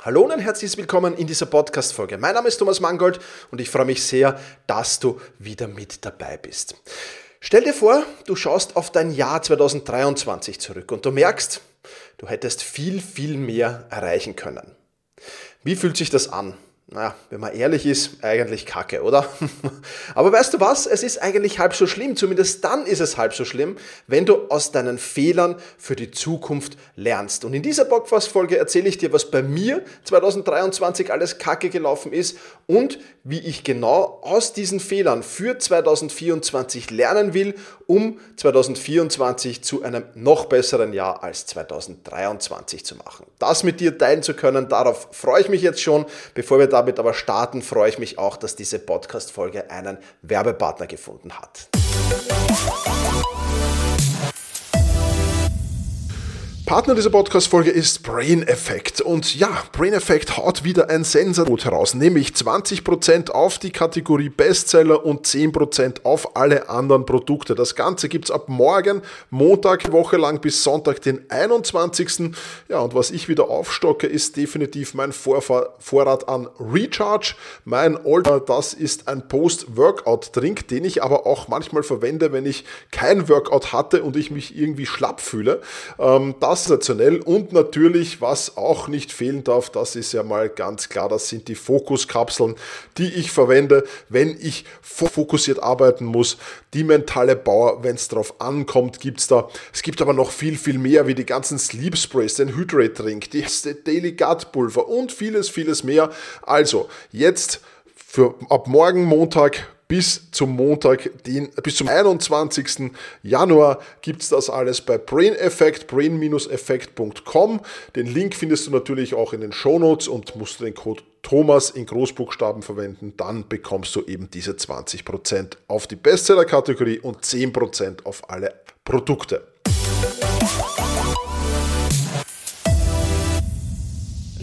Hallo und herzlich willkommen in dieser Podcast-Folge. Mein Name ist Thomas Mangold und ich freue mich sehr, dass du wieder mit dabei bist. Stell dir vor, du schaust auf dein Jahr 2023 zurück und du merkst, du hättest viel, viel mehr erreichen können. Wie fühlt sich das an? Naja, wenn man ehrlich ist, eigentlich kacke, oder? Aber weißt du was? Es ist eigentlich halb so schlimm. Zumindest dann ist es halb so schlimm, wenn du aus deinen Fehlern für die Zukunft lernst. Und in dieser Podcast-Folge erzähle ich dir, was bei mir 2023 alles kacke gelaufen ist und wie ich genau aus diesen Fehlern für 2024 lernen will, um 2024 zu einem noch besseren Jahr als 2023 zu machen. Das mit dir teilen zu können, darauf freue ich mich jetzt schon, bevor wir da damit aber starten, freue ich mich auch, dass diese Podcast-Folge einen Werbepartner gefunden hat. Partner dieser Podcast-Folge ist Brain Effect. Und ja, Brain Effect haut wieder ein Sensorboot heraus, nämlich 20% auf die Kategorie Bestseller und 10% auf alle anderen Produkte. Das Ganze gibt es ab morgen, Montag, Woche lang bis Sonntag, den 21. Ja, und was ich wieder aufstocke, ist definitiv mein Vorrat an Recharge. Mein Older, das ist ein Post-Workout-Drink, den ich aber auch manchmal verwende, wenn ich kein Workout hatte und ich mich irgendwie schlapp fühle. Ähm, das sensationell und natürlich, was auch nicht fehlen darf, das ist ja mal ganz klar, das sind die Fokuskapseln, die ich verwende, wenn ich fokussiert arbeiten muss. Die mentale Power, wenn es darauf ankommt, gibt es da. Es gibt aber noch viel, viel mehr, wie die ganzen Sleep Sprays, den Hydrate Drink, die Daily Gut Pulver und vieles, vieles mehr. Also, jetzt für ab morgen Montag bis zum Montag, den, bis zum 21. Januar gibt es das alles bei Brain Effect, brain-effekt.com. Den Link findest du natürlich auch in den Shownotes und musst du den Code Thomas in Großbuchstaben verwenden, dann bekommst du eben diese 20% auf die Bestseller-Kategorie und 10% auf alle Produkte.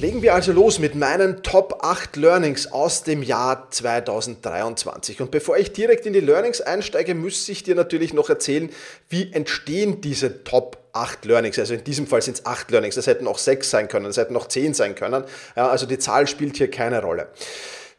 Legen wir also los mit meinen Top 8 Learnings aus dem Jahr 2023. Und bevor ich direkt in die Learnings einsteige, müsste ich dir natürlich noch erzählen, wie entstehen diese Top 8 Learnings. Also in diesem Fall sind es 8 Learnings. Das hätten auch 6 sein können, das hätten auch 10 sein können. Ja, also die Zahl spielt hier keine Rolle.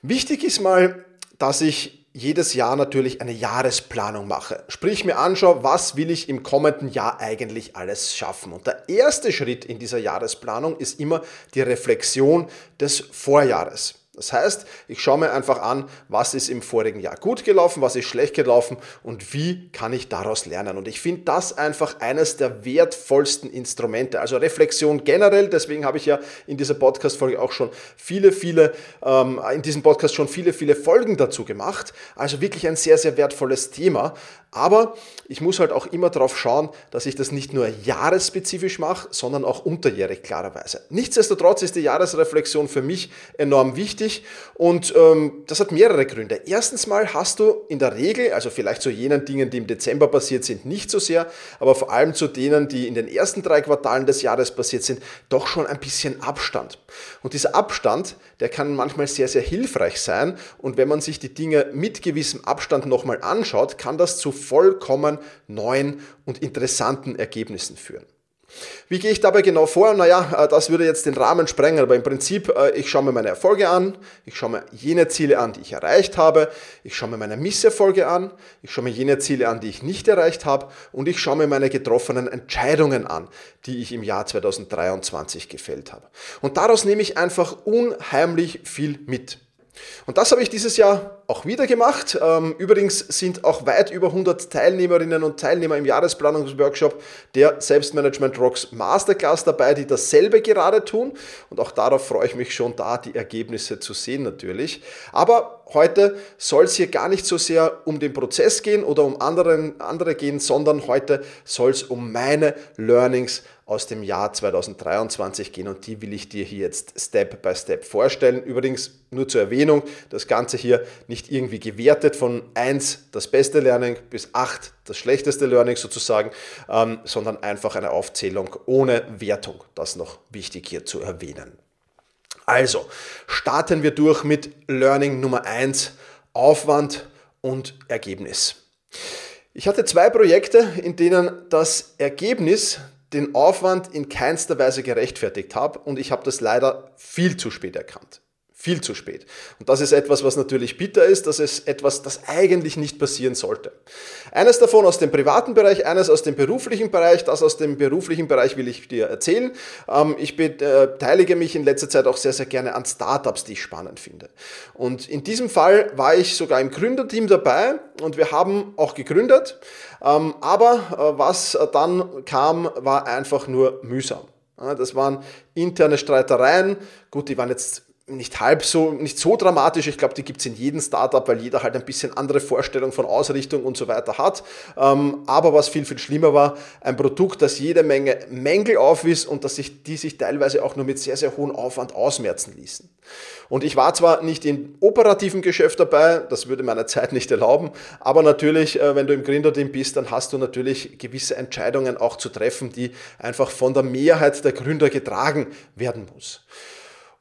Wichtig ist mal, dass ich jedes Jahr natürlich eine Jahresplanung mache. Sprich mir anschaue, was will ich im kommenden Jahr eigentlich alles schaffen. Und der erste Schritt in dieser Jahresplanung ist immer die Reflexion des Vorjahres. Das heißt, ich schaue mir einfach an, was ist im vorigen Jahr gut gelaufen, was ist schlecht gelaufen und wie kann ich daraus lernen. Und ich finde das einfach eines der wertvollsten Instrumente. Also Reflexion generell, deswegen habe ich ja in dieser Podcast-Folge auch schon viele, viele, ähm, in diesem Podcast schon viele, viele Folgen dazu gemacht. Also wirklich ein sehr, sehr wertvolles Thema. Aber ich muss halt auch immer darauf schauen, dass ich das nicht nur jahresspezifisch mache, sondern auch unterjährig klarerweise. Nichtsdestotrotz ist die Jahresreflexion für mich enorm wichtig und ähm, das hat mehrere Gründe. Erstens mal hast du in der Regel, also vielleicht zu jenen Dingen, die im Dezember passiert sind, nicht so sehr, aber vor allem zu denen, die in den ersten drei Quartalen des Jahres passiert sind, doch schon ein bisschen Abstand. Und dieser Abstand, der kann manchmal sehr, sehr hilfreich sein und wenn man sich die Dinge mit gewissem Abstand nochmal anschaut, kann das zu vollkommen neuen und interessanten Ergebnissen führen. Wie gehe ich dabei genau vor? Naja, äh, das würde jetzt den Rahmen sprengen, aber im Prinzip, äh, ich schaue mir meine Erfolge an, ich schaue mir jene Ziele an, die ich erreicht habe, ich schaue mir meine Misserfolge an, ich schaue mir jene Ziele an, die ich nicht erreicht habe und ich schaue mir meine getroffenen Entscheidungen an, die ich im Jahr 2023 gefällt habe. Und daraus nehme ich einfach unheimlich viel mit. Und das habe ich dieses Jahr auch wieder gemacht. Ähm, übrigens sind auch weit über 100 Teilnehmerinnen und Teilnehmer im Jahresplanungsworkshop der Selbstmanagement Rocks Masterclass dabei, die dasselbe gerade tun. Und auch darauf freue ich mich schon, da die Ergebnisse zu sehen natürlich. Aber heute soll es hier gar nicht so sehr um den Prozess gehen oder um anderen, andere gehen, sondern heute soll es um meine Learnings aus dem Jahr 2023 gehen und die will ich dir hier jetzt Step by Step vorstellen. Übrigens nur zur Erwähnung, das Ganze hier nicht irgendwie gewertet von 1 das beste Learning bis 8 das schlechteste Learning sozusagen, ähm, sondern einfach eine Aufzählung ohne Wertung. Das noch wichtig hier zu erwähnen. Also, starten wir durch mit Learning Nummer 1, Aufwand und Ergebnis. Ich hatte zwei Projekte, in denen das Ergebnis den Aufwand in keinster Weise gerechtfertigt habe und ich habe das leider viel zu spät erkannt. Viel zu spät. Und das ist etwas, was natürlich bitter ist. Das ist etwas, das eigentlich nicht passieren sollte. Eines davon aus dem privaten Bereich, eines aus dem beruflichen Bereich. Das aus dem beruflichen Bereich will ich dir erzählen. Ähm, ich beteilige mich in letzter Zeit auch sehr, sehr gerne an Startups, die ich spannend finde. Und in diesem Fall war ich sogar im Gründerteam dabei und wir haben auch gegründet. Ähm, aber äh, was dann kam, war einfach nur mühsam. Das waren interne Streitereien. Gut, die waren jetzt nicht halb so, nicht so dramatisch. Ich glaube, die gibt es in jedem Startup, weil jeder halt ein bisschen andere Vorstellung von Ausrichtung und so weiter hat. Ähm, aber was viel, viel schlimmer war, ein Produkt, das jede Menge Mängel aufwies und dass sich, die sich teilweise auch nur mit sehr, sehr hohem Aufwand ausmerzen ließen. Und ich war zwar nicht im operativen Geschäft dabei, das würde meine Zeit nicht erlauben, aber natürlich, äh, wenn du im Gründerteam bist, dann hast du natürlich gewisse Entscheidungen auch zu treffen, die einfach von der Mehrheit der Gründer getragen werden muss.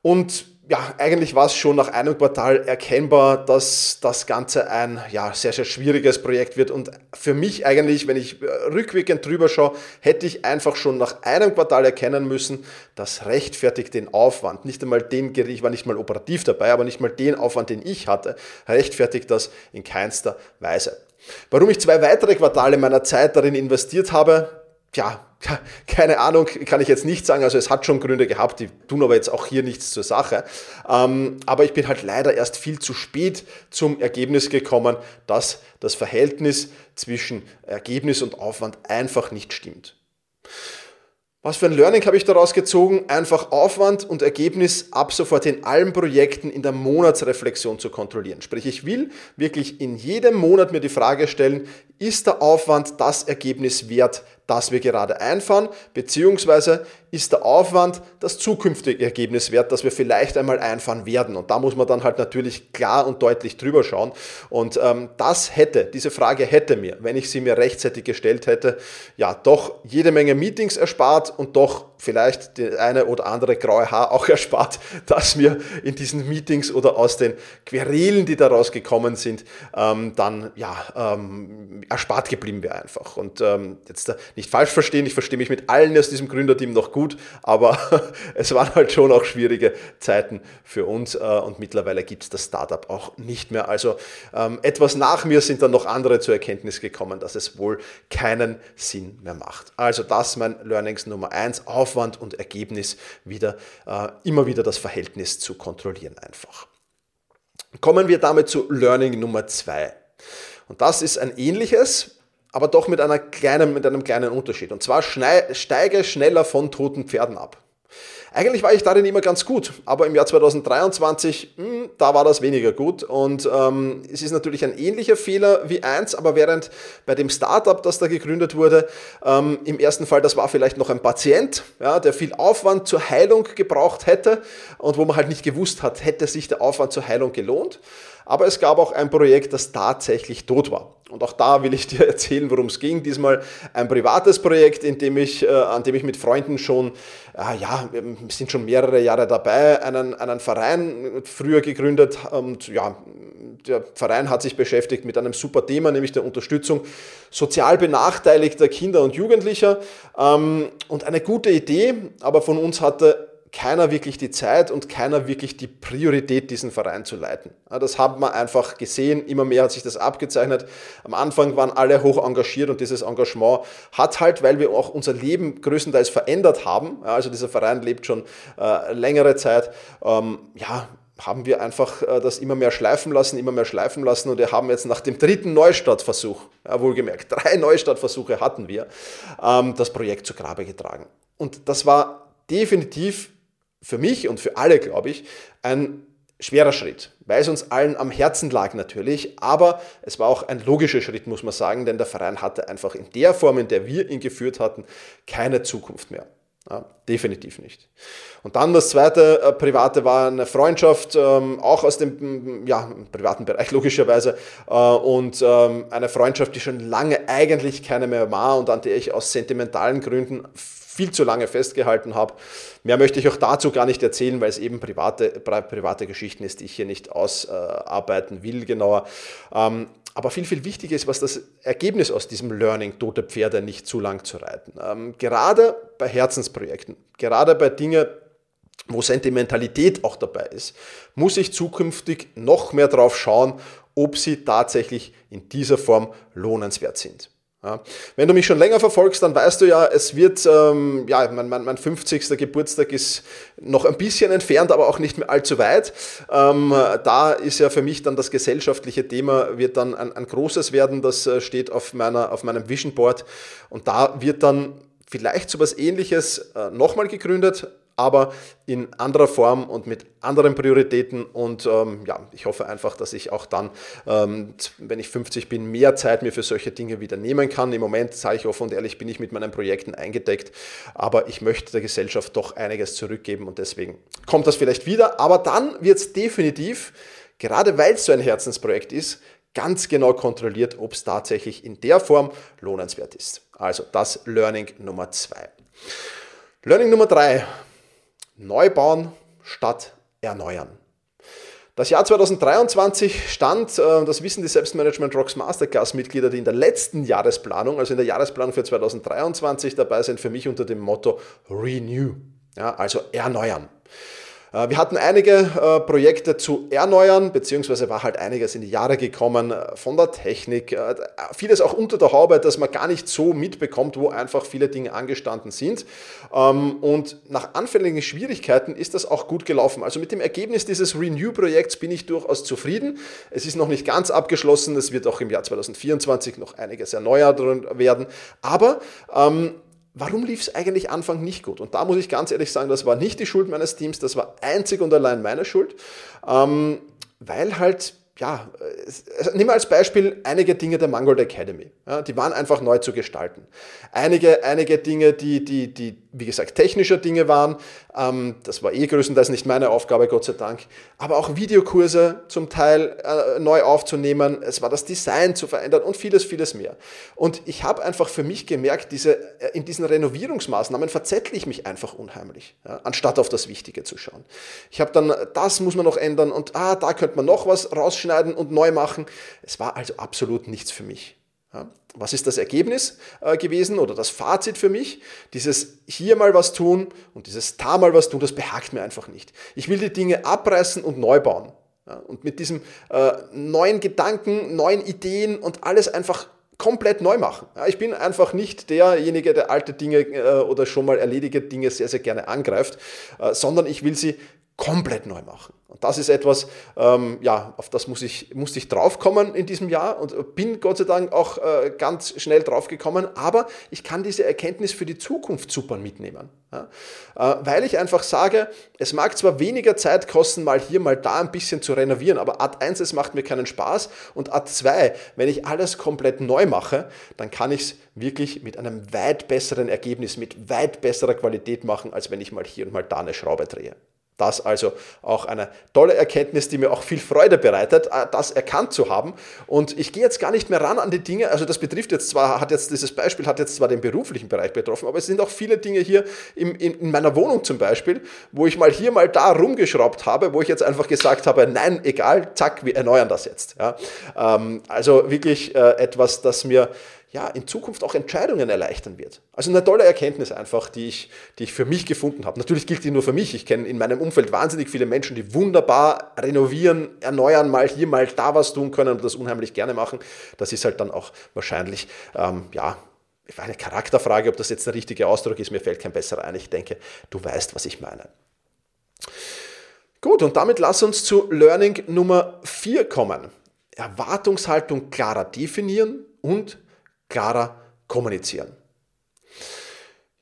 Und ja, eigentlich war es schon nach einem Quartal erkennbar, dass das Ganze ein ja, sehr, sehr schwieriges Projekt wird. Und für mich eigentlich, wenn ich äh, rückwirkend drüber schaue, hätte ich einfach schon nach einem Quartal erkennen müssen, das rechtfertigt den Aufwand. Nicht einmal den, ich war nicht mal operativ dabei, aber nicht mal den Aufwand, den ich hatte, rechtfertigt das in keinster Weise. Warum ich zwei weitere Quartale meiner Zeit darin investiert habe, Tja, keine Ahnung, kann ich jetzt nicht sagen. Also es hat schon Gründe gehabt, die tun aber jetzt auch hier nichts zur Sache. Ähm, aber ich bin halt leider erst viel zu spät zum Ergebnis gekommen, dass das Verhältnis zwischen Ergebnis und Aufwand einfach nicht stimmt. Was für ein Learning habe ich daraus gezogen? Einfach Aufwand und Ergebnis ab sofort in allen Projekten in der Monatsreflexion zu kontrollieren. Sprich, ich will wirklich in jedem Monat mir die Frage stellen, ist der Aufwand das Ergebnis wert, das wir gerade einfahren, beziehungsweise ist der Aufwand das zukünftige Ergebnis wert, das wir vielleicht einmal einfahren werden. Und da muss man dann halt natürlich klar und deutlich drüber schauen. Und ähm, das hätte, diese Frage hätte mir, wenn ich sie mir rechtzeitig gestellt hätte, ja doch jede Menge Meetings erspart und doch vielleicht die eine oder andere graue Haar auch erspart, dass mir in diesen Meetings oder aus den Querelen, die daraus gekommen sind, ähm, dann ja ähm, erspart geblieben wäre einfach. Und ähm, jetzt äh, nicht falsch verstehen, ich verstehe mich mit allen aus diesem Gründerteam noch gut, aber es waren halt schon auch schwierige Zeiten für uns äh, und mittlerweile gibt es das Startup auch nicht mehr. Also ähm, etwas nach mir sind dann noch andere zur Erkenntnis gekommen, dass es wohl keinen Sinn mehr macht. Also das mein Learnings Nummer eins, Aufwand und Ergebnis wieder, äh, immer wieder das Verhältnis zu kontrollieren einfach. Kommen wir damit zu Learning Nummer zwei. Und das ist ein ähnliches, aber doch mit, einer kleinen, mit einem kleinen Unterschied. Und zwar steige schneller von toten Pferden ab. Eigentlich war ich darin immer ganz gut, aber im Jahr 2023, mh, hm, da war das weniger gut. Und ähm, es ist natürlich ein ähnlicher Fehler wie eins, aber während bei dem Startup, das da gegründet wurde, ähm, im ersten Fall, das war vielleicht noch ein Patient, ja, der viel Aufwand zur Heilung gebraucht hätte und wo man halt nicht gewusst hat, hätte sich der Aufwand zur Heilung gelohnt. Aber es gab auch ein Projekt, das tatsächlich tot war. Und auch da will ich dir erzählen, worum es ging. Diesmal ein privates Projekt, in dem ich, äh, an dem ich mit Freunden schon, äh, ja, wir sind schon mehrere Jahre dabei, einen, einen Verein früher gegründet. Und ja, der Verein hat sich beschäftigt mit einem super Thema, nämlich der Unterstützung sozial benachteiligter Kinder und Jugendlicher. Ähm, und eine gute Idee, aber von uns hatte keiner wirklich die Zeit und keiner wirklich die Priorität, diesen Verein zu leiten. Das haben wir einfach gesehen, immer mehr hat sich das abgezeichnet. Am Anfang waren alle hoch engagiert und dieses Engagement hat halt, weil wir auch unser Leben größtenteils verändert haben, also dieser Verein lebt schon äh, längere Zeit, ähm, ja, haben wir einfach äh, das immer mehr schleifen lassen, immer mehr schleifen lassen und wir haben jetzt nach dem dritten Neustartversuch, ja, wohlgemerkt, drei Neustartversuche hatten wir, ähm, das Projekt zu Grabe getragen. Und das war definitiv für mich und für alle, glaube ich, ein schwerer Schritt, weil es uns allen am Herzen lag natürlich, aber es war auch ein logischer Schritt, muss man sagen, denn der Verein hatte einfach in der Form, in der wir ihn geführt hatten, keine Zukunft mehr. Ja, definitiv nicht. Und dann das zweite äh, private war eine Freundschaft, ähm, auch aus dem ja, privaten Bereich logischerweise, äh, und ähm, eine Freundschaft, die schon lange eigentlich keine mehr war und an der ich aus sentimentalen Gründen viel zu lange festgehalten habe. Mehr möchte ich auch dazu gar nicht erzählen, weil es eben private, private Geschichten ist, die ich hier nicht ausarbeiten will genauer. Ähm, aber viel, viel wichtiger ist, was das Ergebnis aus diesem Learning, tote Pferde nicht zu lang zu reiten. Ähm, gerade bei Herzensprojekten, gerade bei Dingen, wo Sentimentalität auch dabei ist, muss ich zukünftig noch mehr drauf schauen, ob sie tatsächlich in dieser Form lohnenswert sind. Ja. Wenn du mich schon länger verfolgst, dann weißt du ja, es wird, ähm, ja, mein, mein, mein 50. Geburtstag ist noch ein bisschen entfernt, aber auch nicht mehr allzu weit. Ähm, da ist ja für mich dann das gesellschaftliche Thema, wird dann ein, ein großes werden, das äh, steht auf, meiner, auf meinem Vision Board. Und da wird dann vielleicht so etwas ähnliches äh, nochmal gegründet, aber in anderer Form und mit anderen Prioritäten. Und ähm, ja, ich hoffe einfach, dass ich auch dann, ähm, wenn ich 50 bin, mehr Zeit mir für solche Dinge wieder nehmen kann. Im Moment, sage ich offen und ehrlich, bin ich mit meinen Projekten eingedeckt, aber ich möchte der Gesellschaft doch einiges zurückgeben und deswegen kommt das vielleicht wieder. Aber dann wird es definitiv, gerade weil es so ein Herzensprojekt ist, ganz genau kontrolliert, ob es tatsächlich in der Form lohnenswert ist. Also das Learning Nummer zwei. Learning Nummer drei Neu bauen statt erneuern. Das Jahr 2023 stand, äh, das wissen die Selbstmanagement Rocks Masterclass-Mitglieder, die in der letzten Jahresplanung, also in der Jahresplanung für 2023 dabei sind, für mich unter dem Motto Renew, ja, also erneuern. Äh, wir hatten einige äh, Projekte zu erneuern, beziehungsweise war halt einiges in die Jahre gekommen äh, von der Technik. Vieles auch unter der Haube, dass man gar nicht so mitbekommt, wo einfach viele Dinge angestanden sind. Ähm, und nach anfälligen Schwierigkeiten ist das auch gut gelaufen. Also mit dem Ergebnis dieses Renew-Projekts bin ich durchaus zufrieden. Es ist noch nicht ganz abgeschlossen. Es wird auch im Jahr 2024 noch einiges erneuert werden. Aber ähm, warum lief es eigentlich Anfang nicht gut? Und da muss ich ganz ehrlich sagen, das war nicht die Schuld meines Teams, das war einzig und allein meine Schuld, ähm, weil halt ja, also nimm als Beispiel einige Dinge der Mangold Academy. Ja, die waren einfach neu zu gestalten. Einige, einige Dinge, die, die, die, wie gesagt, technischer Dinge waren. Ähm, das war eh größtenteils nicht meine Aufgabe, Gott sei Dank. Aber auch Videokurse zum Teil äh, neu aufzunehmen. Es war das Design zu verändern und vieles, vieles mehr. Und ich habe einfach für mich gemerkt, diese, äh, in diesen Renovierungsmaßnahmen verzettle ich mich einfach unheimlich, ja, anstatt auf das Wichtige zu schauen. Ich habe dann, das muss man noch ändern und ah, da könnte man noch was rausschneiden rausschneiden und neu machen. Es war also absolut nichts für mich. Was ist das Ergebnis äh, gewesen oder das Fazit für mich? Dieses hier mal was tun und dieses da mal was tun, das behagt mir einfach nicht. Ich will die Dinge abreißen und neu bauen. Und mit diesem äh, neuen Gedanken, neuen Ideen und alles einfach komplett neu machen. Ich bin einfach nicht derjenige, der alte Dinge äh, oder schon mal erledigte Dinge sehr, sehr gerne angreift, sondern ich will sie komplett neu machen. Und das ist etwas, ähm, ja, auf das muss ich, musste ich draufkommen in diesem Jahr und bin Gott sei Dank auch äh, ganz schnell draufgekommen. Aber ich kann diese Erkenntnis für die Zukunft super mitnehmen. Ja? Äh, weil ich einfach sage, es mag zwar weniger Zeit kosten, mal hier, mal da ein bisschen zu renovieren, aber Art 1, es macht mir keinen Spaß. Und Art 2, wenn ich alles komplett neu mache, dann kann ich es wirklich mit einem weit besseren Ergebnis, mit weit besserer Qualität machen, als wenn ich mal hier und mal da eine Schraube drehe. Das also auch eine tolle Erkenntnis, die mir auch viel Freude bereitet, äh, das erkannt zu haben. Und ich gehe jetzt gar nicht mehr ran an die Dinge. Also das betrifft jetzt zwar, hat jetzt dieses Beispiel hat jetzt zwar den beruflichen Bereich betroffen, aber es sind auch viele Dinge hier im, in, in meiner Wohnung zum Beispiel, wo ich mal hier mal da rumgeschraubt habe, wo ich jetzt einfach gesagt habe, nein, egal, zack, wir erneuern das jetzt. Ja. Ähm, also wirklich äh, etwas, das mir ja, in Zukunft auch Entscheidungen erleichtern wird. Also eine tolle Erkenntnis einfach, die ich, die ich für mich gefunden habe. Natürlich gilt die nur für mich. Ich kenne in meinem Umfeld wahnsinnig viele Menschen, die wunderbar renovieren, erneuern, mal hier, mal da was tun können und das unheimlich gerne machen. Das ist halt dann auch wahrscheinlich, ähm, ja, eine Charakterfrage, ob das jetzt der richtige Ausdruck ist. Mir fällt kein besserer ein. Ich denke, du weißt, was ich meine. Gut, und damit lass uns zu Learning Nummer 4 kommen. Erwartungshaltung klarer definieren und klarer kommunizieren.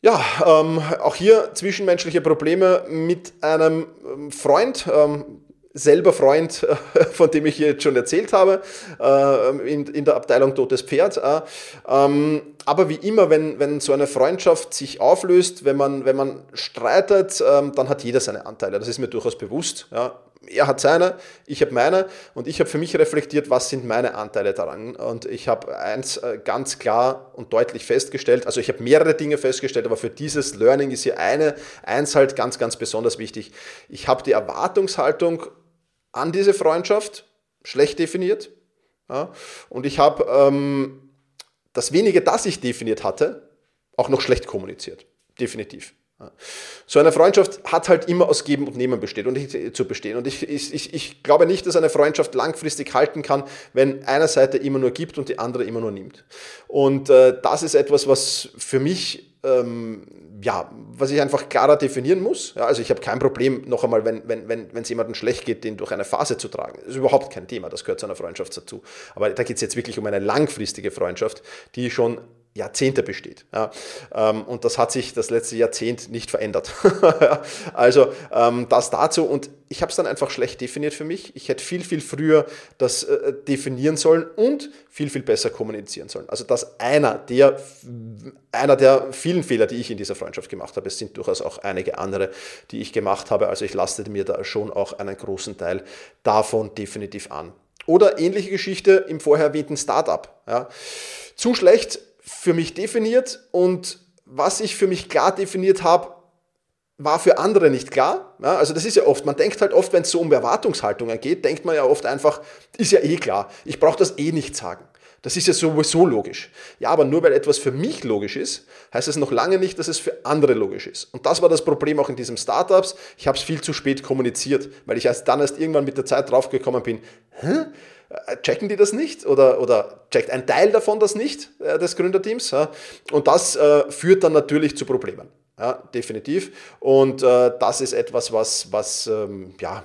Ja, ähm, auch hier zwischenmenschliche Probleme mit einem ähm, Freund, ähm, selber Freund, von dem ich jetzt schon erzählt habe, äh, in, in der Abteilung Totes Pferd. Äh, ähm, aber wie immer, wenn, wenn so eine Freundschaft sich auflöst, wenn man, wenn man streitet, ähm, dann hat jeder seine Anteile. Das ist mir durchaus bewusst. Ja er hat seine, ich habe meine und ich habe für mich reflektiert, was sind meine Anteile daran. Und ich habe eins äh, ganz klar und deutlich festgestellt, also ich habe mehrere Dinge festgestellt, aber für dieses Learning ist hier eine, eins halt ganz, ganz besonders wichtig. Ich habe die Erwartungshaltung an diese Freundschaft schlecht definiert. Ja? Und ich habe ähm, das wenige, das ich definiert hatte, auch noch schlecht kommuniziert. Definitiv. So eine Freundschaft hat halt immer aus Geben und Nehmen besteht und zu bestehen. Und ich, ich, ich glaube nicht, dass eine Freundschaft langfristig halten kann, wenn eine Seite immer nur gibt und die andere immer nur nimmt. Und äh, das ist etwas, was für mich ähm, ja, was ich einfach klarer definieren muss. Ja, also ich habe kein Problem, noch einmal, wenn es wenn, wenn, jemandem schlecht geht, den durch eine Phase zu tragen. Das ist überhaupt kein Thema, das gehört zu einer Freundschaft dazu. Aber da geht es jetzt wirklich um eine langfristige Freundschaft, die schon Jahrzehnte besteht. Ja, ähm, und das hat sich das letzte Jahrzehnt nicht verändert. also ähm, das dazu. Und ich habe es dann einfach schlecht definiert für mich. Ich hätte viel, viel früher das äh, definieren sollen und viel, viel besser kommunizieren sollen. Also das einer der, einer der vielen Fehler, die ich in dieser Freundschaft gemacht habe. Es sind durchaus auch einige andere, die ich gemacht habe. Also ich lastete mir da schon auch einen großen Teil davon definitiv an. Oder ähnliche Geschichte im vorher erwähnten Startup. Ja. Zu schlecht für mich definiert und was ich für mich klar definiert habe, war für andere nicht klar. Ja, also das ist ja oft, man denkt halt oft, wenn es so um Erwartungshaltungen geht, denkt man ja oft einfach, ist ja eh klar, ich brauche das eh nicht sagen. Das ist ja sowieso logisch. Ja, aber nur weil etwas für mich logisch ist, heißt es noch lange nicht, dass es für andere logisch ist. Und das war das Problem auch in diesem Startups. Ich habe es viel zu spät kommuniziert, weil ich erst dann erst irgendwann mit der Zeit draufgekommen bin, hä? Äh, checken die das nicht oder, oder checkt ein Teil davon das nicht, äh, des Gründerteams. Und das äh, führt dann natürlich zu Problemen. Ja, definitiv. Und äh, das ist etwas, was, was ähm, ja,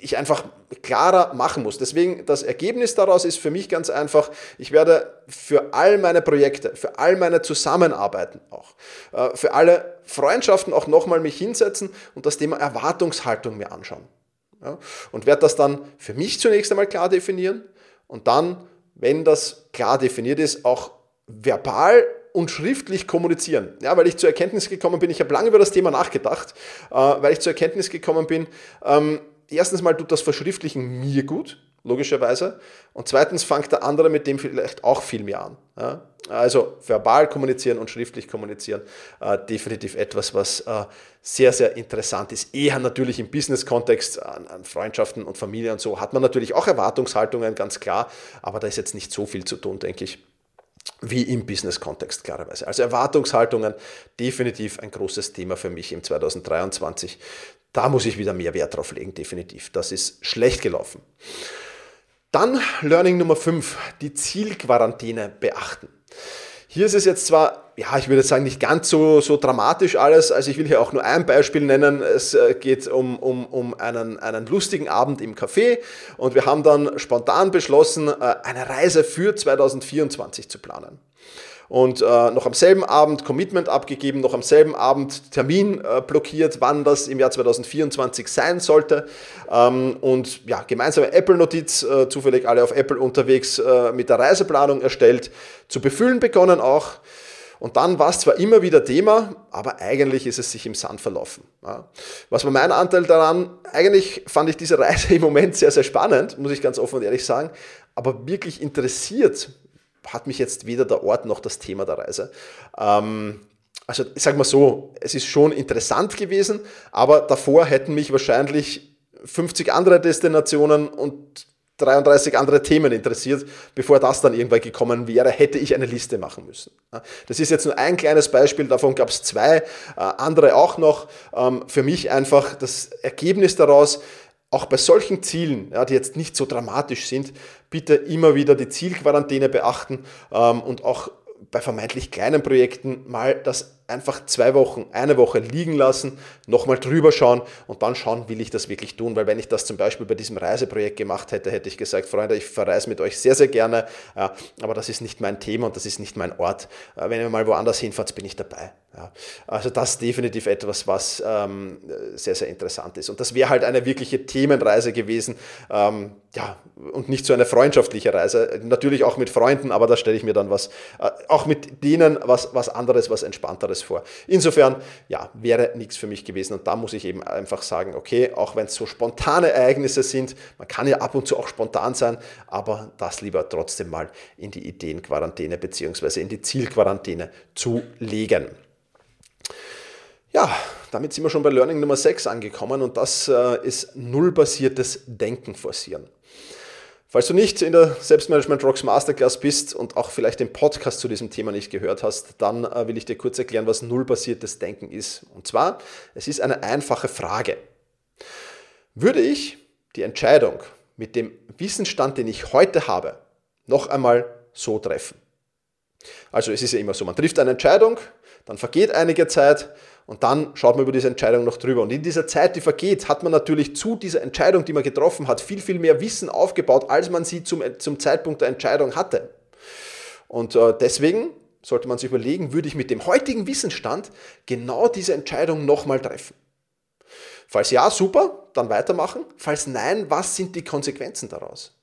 ich einfach klarer machen muss. Deswegen, das Ergebnis daraus ist für mich ganz einfach, ich werde für all meine Projekte, für all meine Zusammenarbeiten auch, äh, für alle Freundschaften auch nochmal mich hinsetzen und das Thema Erwartungshaltung mir anschauen. Ja? Und werde das dann für mich zunächst einmal klar definieren und dann, wenn das klar definiert ist, auch verbal und schriftlich kommunizieren. Ja, weil ich zur Erkenntnis gekommen bin, ich habe lange über das Thema nachgedacht, äh, weil ich zur Erkenntnis gekommen bin, ähm, erstens mal tut das Verschriftlichen mir gut, logischerweise. Und zweitens fängt der andere mit dem vielleicht auch viel mehr an. Ja? Also verbal kommunizieren und schriftlich kommunizieren, äh, definitiv etwas, was äh, sehr, sehr interessant ist. Eher natürlich im Business-Kontext, an, an, Freundschaften und Familie und so, hat man natürlich auch Erwartungshaltungen, ganz klar, aber da ist jetzt nicht so viel zu tun, denke ich wie im Business-Kontext klarerweise. Also Erwartungshaltungen definitiv ein großes Thema für mich im 2023. Da muss ich wieder mehr Wert drauf legen, definitiv. Das ist schlecht gelaufen. Dann Learning Nummer 5, die Zielquarantäne beachten. Hier ist es jetzt zwar, ja, ich würde sagen, nicht ganz so, so dramatisch alles. Also ich will hier auch nur ein Beispiel nennen. Es äh, geht um, um, um einen, einen lustigen Abend im Café und wir haben dann spontan beschlossen, äh, eine Reise für 2024 zu planen und äh, noch am selben Abend Commitment abgegeben, noch am selben Abend Termin äh, blockiert, wann das im Jahr 2024 sein sollte. Ähm, und ja, gemeinsame Apple-Notiz, äh, zufällig alle auf Apple unterwegs, äh, mit der Reiseplanung erstellt, zu befüllen begonnen auch. Und dann war es zwar immer wieder Thema, aber eigentlich ist es sich im Sand verlaufen. Ja. Was war mein Anteil daran? Eigentlich fand ich diese Reise im Moment sehr, sehr spannend, muss ich ganz offen und ehrlich sagen. Aber wirklich interessiert hat mich jetzt weder der Ort noch das Thema der Reise. Ähm, also ich sage mal so, es ist schon interessant gewesen, aber davor hätten mich wahrscheinlich 50 andere Destinationen und 33 andere Themen interessiert, bevor das dann irgendwann gekommen wäre, hätte ich eine Liste machen müssen. Das ist jetzt nur ein kleines Beispiel, davon gab es zwei, äh, andere auch noch. Ähm, für mich einfach das Ergebnis daraus, auch bei solchen Zielen, die jetzt nicht so dramatisch sind, bitte immer wieder die Zielquarantäne beachten ähm, und auch bei vermeintlich kleinen Projekten mal das einfach zwei Wochen, eine Woche liegen lassen, nochmal drüber schauen und dann schauen, will ich das wirklich tun. Weil wenn ich das zum Beispiel bei diesem Reiseprojekt gemacht hätte, hätte ich gesagt, Freunde, ich verreise mit euch sehr, sehr gerne, aber das ist nicht mein Thema und das ist nicht mein Ort. Äh, wenn ihr mal woanders hinfahrt, bin ich dabei. Also das ist definitiv etwas, was ähm, sehr, sehr interessant ist. Und das wäre halt eine wirkliche Themenreise gewesen, ähm, ja, und nicht so eine freundschaftliche Reise. Natürlich auch mit Freunden, aber da stelle ich mir dann was, äh, auch mit denen was, was anderes, was entspannteres vor. Insofern, ja, wäre nichts für mich gewesen. Und da muss ich eben einfach sagen, okay, auch wenn es so spontane Ereignisse sind, man kann ja ab und zu auch spontan sein, aber das lieber trotzdem mal in die Ideenquarantäne bzw. in die Zielquarantäne zu legen. Ja, damit sind wir schon bei Learning Nummer 6 angekommen und das äh, ist nullbasiertes Denken forcieren. Falls du nicht in der Selbstmanagement Rocks Masterclass bist und auch vielleicht den Podcast zu diesem Thema nicht gehört hast, dann äh, will ich dir kurz erklären, was nullbasiertes Denken ist. Und zwar, es ist eine einfache Frage. Würde ich die Entscheidung mit dem Wissensstand, den ich heute habe, noch einmal so treffen? Also es ist ja immer so, man trifft eine Entscheidung, dann vergeht einige Zeit und dann schaut man über diese Entscheidung noch drüber. Und in dieser Zeit, die vergeht, hat man natürlich zu dieser Entscheidung, die man getroffen hat, viel, viel mehr Wissen aufgebaut, als man sie zum, zum Zeitpunkt der Entscheidung hatte. Und äh, deswegen sollte man sich überlegen, würde ich mit dem heutigen Wissensstand genau diese Entscheidung nochmal treffen? Falls ja, super, dann weitermachen. Falls nein, was sind die Konsequenzen daraus?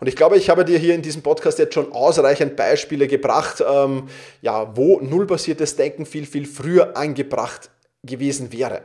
Und ich glaube, ich habe dir hier in diesem Podcast jetzt schon ausreichend Beispiele gebracht, ähm, ja, wo nullbasiertes Denken viel, viel früher angebracht gewesen wäre.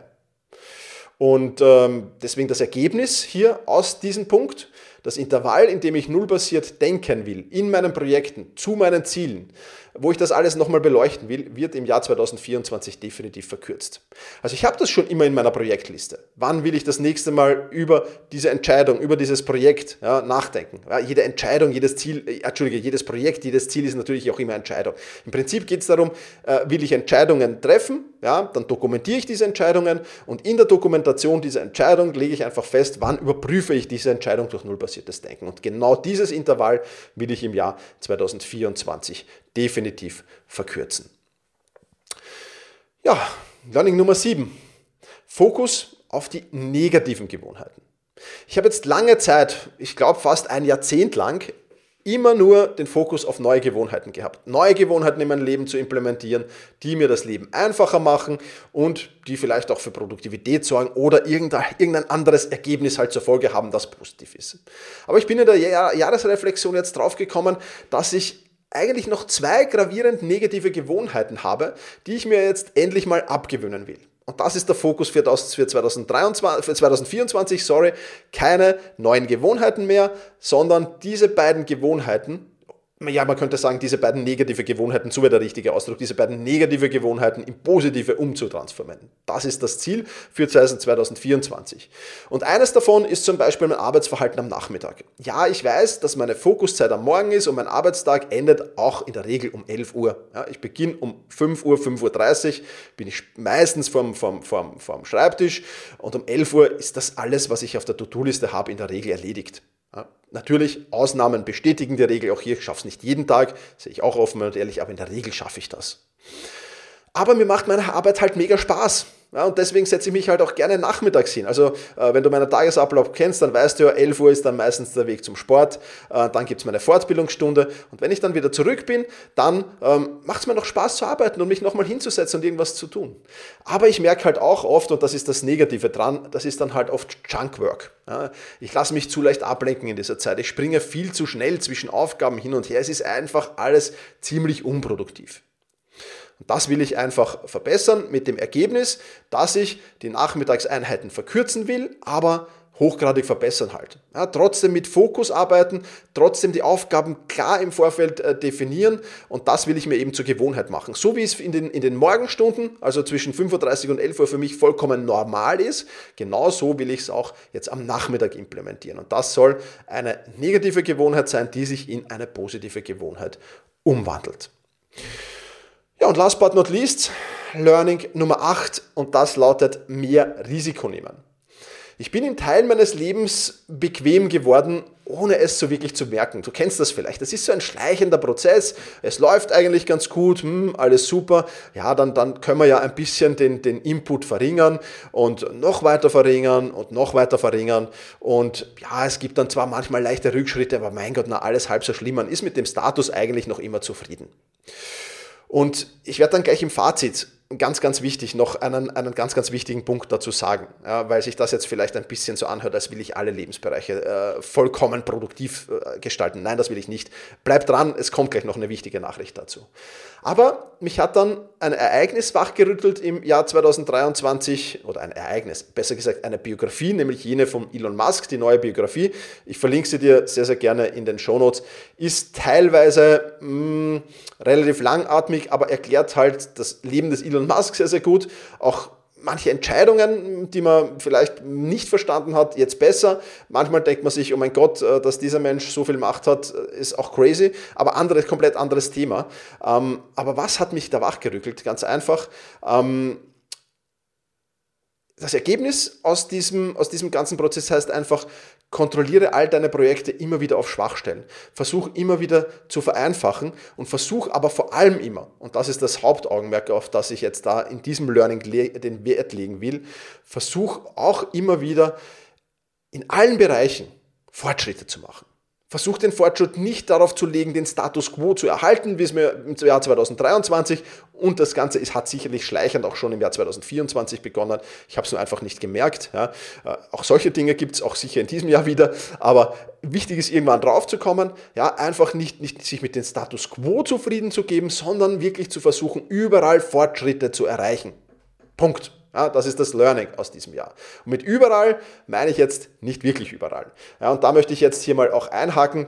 Und ähm, deswegen das Ergebnis hier aus diesem Punkt, das Intervall, in dem ich nullbasiert denken will, in meinen Projekten, zu meinen Zielen, wo ich das alles nochmal beleuchten will, wird im Jahr 2024 definitiv verkürzt. Also ich habe das schon immer in meiner Projektliste. Wann will ich das nächste Mal über diese Entscheidung, über dieses Projekt ja, nachdenken? Ja, jede Entscheidung, jedes Ziel, äh, Entschuldige, jedes Projekt, jedes Ziel ist natürlich auch immer Entscheidung. Im Prinzip geht es darum, äh, will ich Entscheidungen treffen, ja, dann dokumentiere ich diese Entscheidungen und in der Dokumentation dieser Entscheidung lege ich einfach fest, wann überprüfe ich diese Entscheidung durch nullbasiertes Denken. Und genau dieses Intervall will ich im Jahr 2024 definitiv verkürzen. Ja, Learning Nummer 7. Fokus auf die negativen Gewohnheiten. Ich habe jetzt lange Zeit, ich glaube fast ein Jahrzehnt lang, immer nur den Fokus auf neue Gewohnheiten gehabt. Neue Gewohnheiten in mein Leben zu implementieren, die mir das Leben einfacher machen und die vielleicht auch für Produktivität sorgen oder irgendein anderes Ergebnis halt zur Folge haben, das positiv ist. Aber ich bin in der Jahresreflexion jetzt drauf gekommen, dass ich eigentlich noch zwei gravierend negative Gewohnheiten habe, die ich mir jetzt endlich mal abgewöhnen will. Und das ist der Fokus für, das, für, 2023, für 2024, sorry, keine neuen Gewohnheiten mehr, sondern diese beiden Gewohnheiten ja, man könnte sagen, diese beiden negative Gewohnheiten, so wäre der richtige Ausdruck, diese beiden negative Gewohnheiten in positive umzutransformieren. Das ist das Ziel für 2024. Und eines davon ist zum Beispiel mein Arbeitsverhalten am Nachmittag. Ja, ich weiß, dass meine Fokuszeit am Morgen ist und mein Arbeitstag endet auch in der Regel um 11 Uhr. Ja, ich beginne um 5 Uhr, 5.30 Uhr, bin ich meistens vorm, vorm, vorm, vorm Schreibtisch und um 11 Uhr ist das alles, was ich auf der To-Do-Liste habe, in der Regel erledigt. Natürlich, Ausnahmen bestätigen die Regel. Auch hier, ich schaffe es nicht jeden Tag, sehe ich auch offen und ehrlich, aber in der Regel schaffe ich das. Aber mir macht meine Arbeit halt mega Spaß. Ja, und deswegen setze ich mich halt auch gerne nachmittags hin. Also äh, wenn du meinen Tagesablauf kennst, dann weißt du ja, 11 Uhr ist dann meistens der Weg zum Sport. Äh, dann gibt es meine Fortbildungsstunde. Und wenn ich dann wieder zurück bin, dann ähm, macht es mir noch Spaß zu arbeiten und mich nochmal hinzusetzen und irgendwas zu tun. Aber ich merke halt auch oft, und das ist das Negative dran, das ist dann halt oft Junkwork. Ja, ich lasse mich zu leicht ablenken in dieser Zeit. Ich springe viel zu schnell zwischen Aufgaben hin und her. Es ist einfach alles ziemlich unproduktiv. Und das will ich einfach verbessern mit dem Ergebnis, dass ich die Nachmittagseinheiten verkürzen will, aber hochgradig verbessern halt. Ja, trotzdem mit Fokus arbeiten, trotzdem die Aufgaben klar im Vorfeld äh, definieren und das will ich mir eben zur Gewohnheit machen. So wie es in den, in den Morgenstunden, also zwischen 35 und 11 Uhr für mich vollkommen normal ist, genauso will ich es auch jetzt am Nachmittag implementieren. Und das soll eine negative Gewohnheit sein, die sich in eine positive Gewohnheit umwandelt. Und last but not least, Learning Nummer 8 und das lautet mehr Risiko nehmen. Ich bin in Teilen meines Lebens bequem geworden, ohne es so wirklich zu merken. Du kennst das vielleicht. Das ist so ein schleichender Prozess. Es läuft eigentlich ganz gut, hm, alles super. Ja, dann, dann können wir ja ein bisschen den, den Input verringern und noch weiter verringern und noch weiter verringern. Und ja, es gibt dann zwar manchmal leichte Rückschritte, aber mein Gott, na, alles halb so schlimm. Man ist mit dem Status eigentlich noch immer zufrieden. Und ich werde dann gleich im Fazit ganz, ganz wichtig noch einen, einen ganz, ganz wichtigen Punkt dazu sagen, ja, weil sich das jetzt vielleicht ein bisschen so anhört, als will ich alle Lebensbereiche äh, vollkommen produktiv äh, gestalten. Nein, das will ich nicht. Bleibt dran, es kommt gleich noch eine wichtige Nachricht dazu. Aber mich hat dann ein Ereignis wachgerüttelt im Jahr 2023, oder ein Ereignis, besser gesagt eine Biografie, nämlich jene von Elon Musk, die neue Biografie. Ich verlinke sie dir sehr, sehr gerne in den Shownotes. Ist teilweise mh, mm, relativ langatmig, aber erklärt halt das Leben des Elon Musk sehr, sehr gut. Auch manche Entscheidungen, die man vielleicht nicht verstanden hat, jetzt besser. Manchmal denkt man sich, oh mein Gott, äh, dass dieser Mensch so viel Macht hat, äh, ist auch crazy, aber anderes, komplett anderes Thema. Ähm, aber was hat mich da wachgerückelt? Ganz einfach. Ähm, das Ergebnis aus diesem, aus diesem ganzen Prozess heißt einfach, kontrolliere all deine Projekte immer wieder auf Schwachstellen. Versuch immer wieder zu vereinfachen und versuch aber vor allem immer, und das ist das Hauptaugenmerk, auf das ich jetzt da in diesem Learning den Wert legen will, versuch auch immer wieder in allen Bereichen Fortschritte zu machen. Versucht den Fortschritt nicht darauf zu legen, den Status quo zu erhalten, wie es mir im Jahr 2023 und das Ganze ist, hat sicherlich schleichend auch schon im Jahr 2024 begonnen. Ich habe es nur einfach nicht gemerkt. Ja. Äh, auch solche Dinge gibt es auch sicher in diesem Jahr wieder. Aber wichtig ist, irgendwann draufzukommen. Ja, einfach nicht, nicht sich mit dem Status quo zufrieden zu geben, sondern wirklich zu versuchen, überall Fortschritte zu erreichen. Punkt. Ja, das ist das Learning aus diesem Jahr. Und mit überall meine ich jetzt nicht wirklich überall. Ja, und da möchte ich jetzt hier mal auch einhaken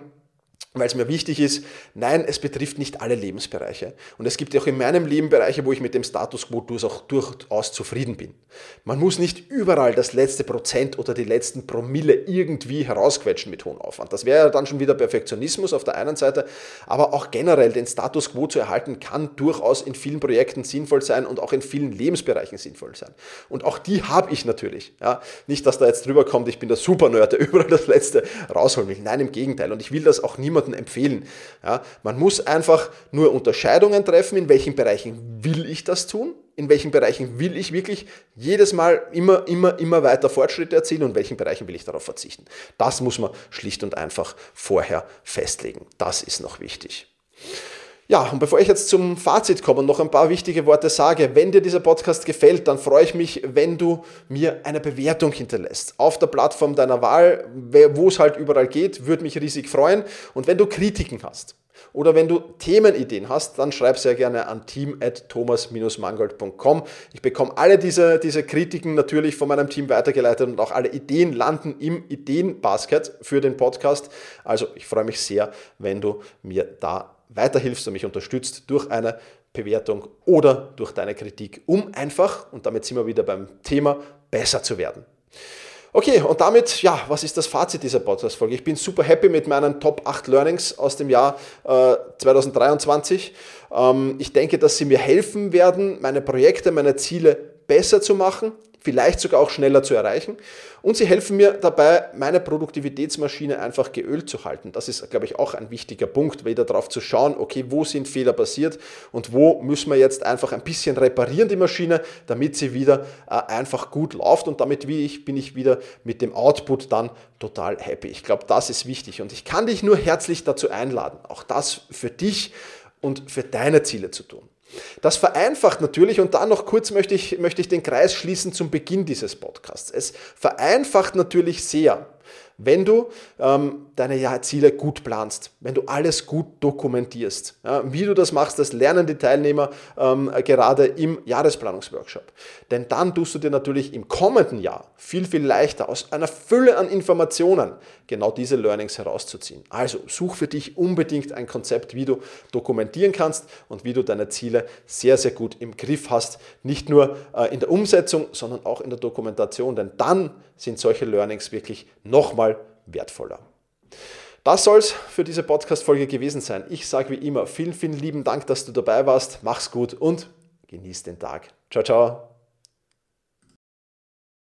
weil es mir wichtig ist, nein, es betrifft nicht alle Lebensbereiche. Und es gibt auch in meinem Leben Bereiche, wo ich mit dem Status quo durchaus zufrieden bin. Man muss nicht überall das letzte Prozent oder die letzten Promille irgendwie herausquetschen mit hohem Aufwand. Das wäre ja dann schon wieder Perfektionismus auf der einen Seite, aber auch generell den Status quo zu erhalten, kann durchaus in vielen Projekten sinnvoll sein und auch in vielen Lebensbereichen sinnvoll sein. Und auch die habe ich natürlich. Ja, nicht, dass da jetzt drüber kommt, ich bin der Super-Nerd, der überall das Letzte rausholen will. Nein, im Gegenteil. Und ich will das auch niemandem niemandem empfehlen. Ja, man muss einfach nur Unterscheidungen treffen, in welchen Bereichen will ich das tun, in welchen Bereichen will ich wirklich jedes Mal immer, immer, immer weiter Fortschritte erzielen und in welchen Bereichen will ich darauf verzichten. Das muss man schlicht und einfach vorher festlegen. Das ist noch wichtig. Ja, und bevor ich jetzt zum Fazit komme und noch ein paar wichtige Worte sage, wenn dir dieser Podcast gefällt, dann freue ich mich, wenn du mir eine Bewertung hinterlässt. Auf der Plattform deiner Wahl, wo es halt überall geht, würde mich riesig freuen. Und wenn du Kritiken hast oder wenn du Themenideen hast, dann schreib sehr gerne an team.thomas-mangold.com. Ich bekomme alle diese, diese Kritiken natürlich von meinem Team weitergeleitet und auch alle Ideen landen im Ideenbasket für den Podcast. Also ich freue mich sehr, wenn du mir da weiterhilfst und mich unterstützt durch eine Bewertung oder durch deine Kritik, um einfach, und damit sind wir wieder beim Thema, besser zu werden. Okay, und damit, ja, was ist das Fazit dieser Podcast-Folge? Ich bin super happy mit meinen Top 8 Learnings aus dem Jahr äh, 2023. Ähm, ich denke, dass sie mir helfen werden, meine Projekte, meine Ziele besser zu machen, vielleicht sogar auch schneller zu erreichen. Und sie helfen mir dabei, meine Produktivitätsmaschine einfach geölt zu halten. Das ist, glaube ich, auch ein wichtiger Punkt, wieder darauf zu schauen, okay, wo sind Fehler passiert und wo müssen wir jetzt einfach ein bisschen reparieren, die Maschine, damit sie wieder äh, einfach gut läuft und damit wie ich, bin ich wieder mit dem Output dann total happy. Ich glaube, das ist wichtig und ich kann dich nur herzlich dazu einladen, auch das für dich und für deine Ziele zu tun. Das vereinfacht natürlich, und da noch kurz möchte ich, möchte ich den Kreis schließen zum Beginn dieses Podcasts. Es vereinfacht natürlich sehr, wenn du ähm, deine Ziele gut planst, wenn du alles gut dokumentierst. Ja, wie du das machst, das lernen die Teilnehmer ähm, gerade im Jahresplanungsworkshop. Denn dann tust du dir natürlich im kommenden Jahr viel, viel leichter aus einer Fülle an Informationen genau diese Learnings herauszuziehen. Also such für dich unbedingt ein Konzept, wie du dokumentieren kannst und wie du deine Ziele sehr, sehr gut im Griff hast. Nicht nur äh, in der Umsetzung, sondern auch in der Dokumentation. Denn dann sind solche Learnings wirklich nochmal wertvoller. Das soll es für diese Podcast-Folge gewesen sein. Ich sage wie immer vielen, vielen lieben Dank, dass du dabei warst. Mach's gut und genieß den Tag. Ciao, ciao.